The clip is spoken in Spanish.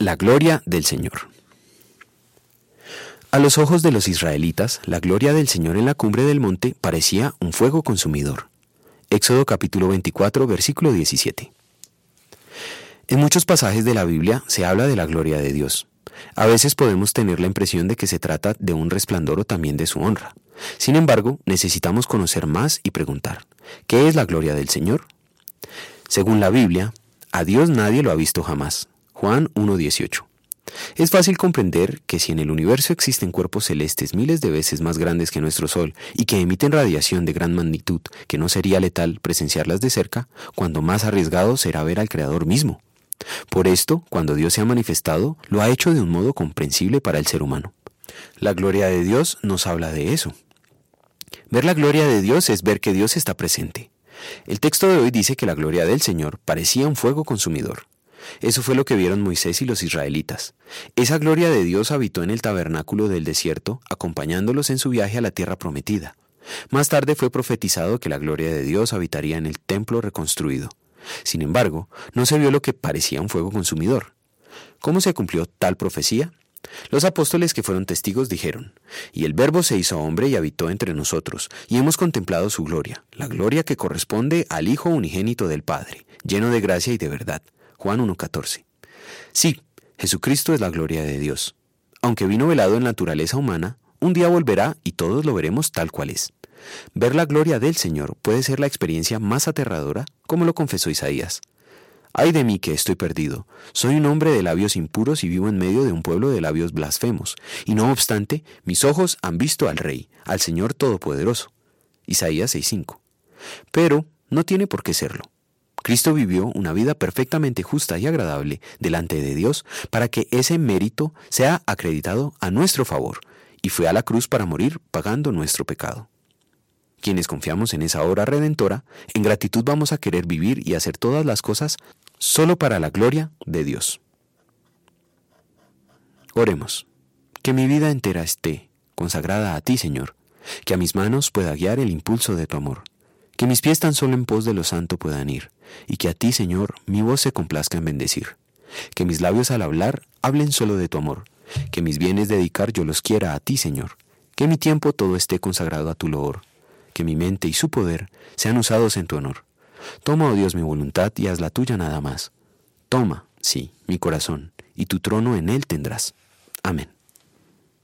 La gloria del Señor. A los ojos de los israelitas, la gloria del Señor en la cumbre del monte parecía un fuego consumidor. Éxodo capítulo 24, versículo 17. En muchos pasajes de la Biblia se habla de la gloria de Dios. A veces podemos tener la impresión de que se trata de un resplandor o también de su honra. Sin embargo, necesitamos conocer más y preguntar, ¿qué es la gloria del Señor? Según la Biblia, a Dios nadie lo ha visto jamás. Juan 1.18. Es fácil comprender que si en el universo existen cuerpos celestes miles de veces más grandes que nuestro Sol y que emiten radiación de gran magnitud que no sería letal presenciarlas de cerca, cuando más arriesgado será ver al Creador mismo. Por esto, cuando Dios se ha manifestado, lo ha hecho de un modo comprensible para el ser humano. La gloria de Dios nos habla de eso. Ver la gloria de Dios es ver que Dios está presente. El texto de hoy dice que la gloria del Señor parecía un fuego consumidor. Eso fue lo que vieron Moisés y los israelitas. Esa gloria de Dios habitó en el tabernáculo del desierto, acompañándolos en su viaje a la tierra prometida. Más tarde fue profetizado que la gloria de Dios habitaría en el templo reconstruido. Sin embargo, no se vio lo que parecía un fuego consumidor. ¿Cómo se cumplió tal profecía? Los apóstoles que fueron testigos dijeron, y el Verbo se hizo hombre y habitó entre nosotros, y hemos contemplado su gloria, la gloria que corresponde al Hijo unigénito del Padre, lleno de gracia y de verdad. Juan 1.14. Sí, Jesucristo es la gloria de Dios. Aunque vino velado en naturaleza humana, un día volverá y todos lo veremos tal cual es. Ver la gloria del Señor puede ser la experiencia más aterradora, como lo confesó Isaías. Ay de mí que estoy perdido. Soy un hombre de labios impuros y vivo en medio de un pueblo de labios blasfemos. Y no obstante, mis ojos han visto al Rey, al Señor Todopoderoso. Isaías 6:5. Pero no tiene por qué serlo. Cristo vivió una vida perfectamente justa y agradable delante de Dios para que ese mérito sea acreditado a nuestro favor, y fue a la cruz para morir pagando nuestro pecado. Quienes confiamos en esa obra redentora, en gratitud vamos a querer vivir y hacer todas las cosas solo para la gloria de Dios. Oremos. Que mi vida entera esté consagrada a ti, Señor, que a mis manos pueda guiar el impulso de tu amor, que mis pies tan solo en pos de lo santo puedan ir, y que a ti, Señor, mi voz se complazca en bendecir, que mis labios al hablar hablen solo de tu amor, que mis bienes dedicar yo los quiera a ti, Señor, que mi tiempo todo esté consagrado a tu loor, que mi mente y su poder sean usados en tu honor. Toma, oh Dios, mi voluntad y haz la tuya nada más. Toma, sí, mi corazón, y tu trono en él tendrás. Amén.